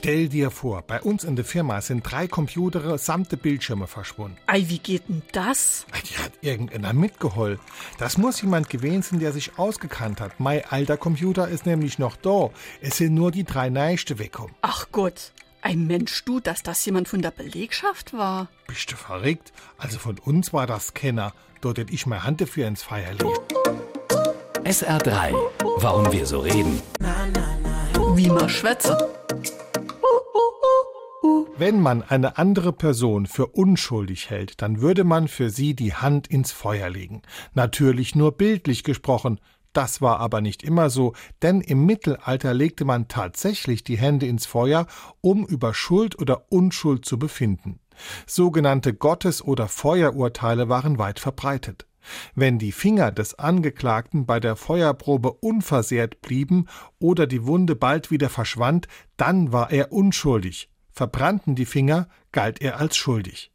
Stell dir vor, bei uns in der Firma sind drei Computere samt der Bildschirme verschwunden. Ei, wie geht denn das? Die hat irgendeiner mitgeholt. Das muss jemand gewesen sein, der sich ausgekannt hat. Mein alter Computer ist nämlich noch da. Es sind nur die drei Neichte weggekommen. Ach Gott, ein Mensch du, dass das jemand von der Belegschaft war. Bist du verrückt? Also von uns war das Kenner. Dort hätte ich meine Hand dafür ins Feuer legen. SR3. Warum wir so reden. Wie man schwätze. Wenn man eine andere Person für unschuldig hält, dann würde man für sie die Hand ins Feuer legen. Natürlich nur bildlich gesprochen. Das war aber nicht immer so, denn im Mittelalter legte man tatsächlich die Hände ins Feuer, um über Schuld oder Unschuld zu befinden. Sogenannte Gottes- oder Feuerurteile waren weit verbreitet. Wenn die Finger des Angeklagten bei der Feuerprobe unversehrt blieben oder die Wunde bald wieder verschwand, dann war er unschuldig. Verbrannten die Finger, galt er als schuldig.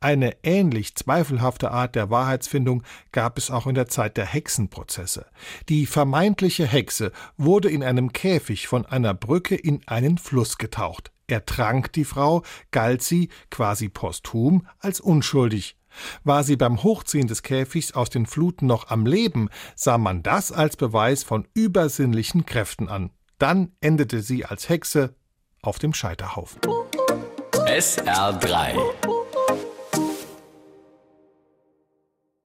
Eine ähnlich zweifelhafte Art der Wahrheitsfindung gab es auch in der Zeit der Hexenprozesse. Die vermeintliche Hexe wurde in einem Käfig von einer Brücke in einen Fluss getaucht. Ertrank die Frau, galt sie, quasi posthum, als unschuldig. War sie beim Hochziehen des Käfigs aus den Fluten noch am Leben, sah man das als Beweis von übersinnlichen Kräften an. Dann endete sie als Hexe auf dem Scheiterhaufen. SR3.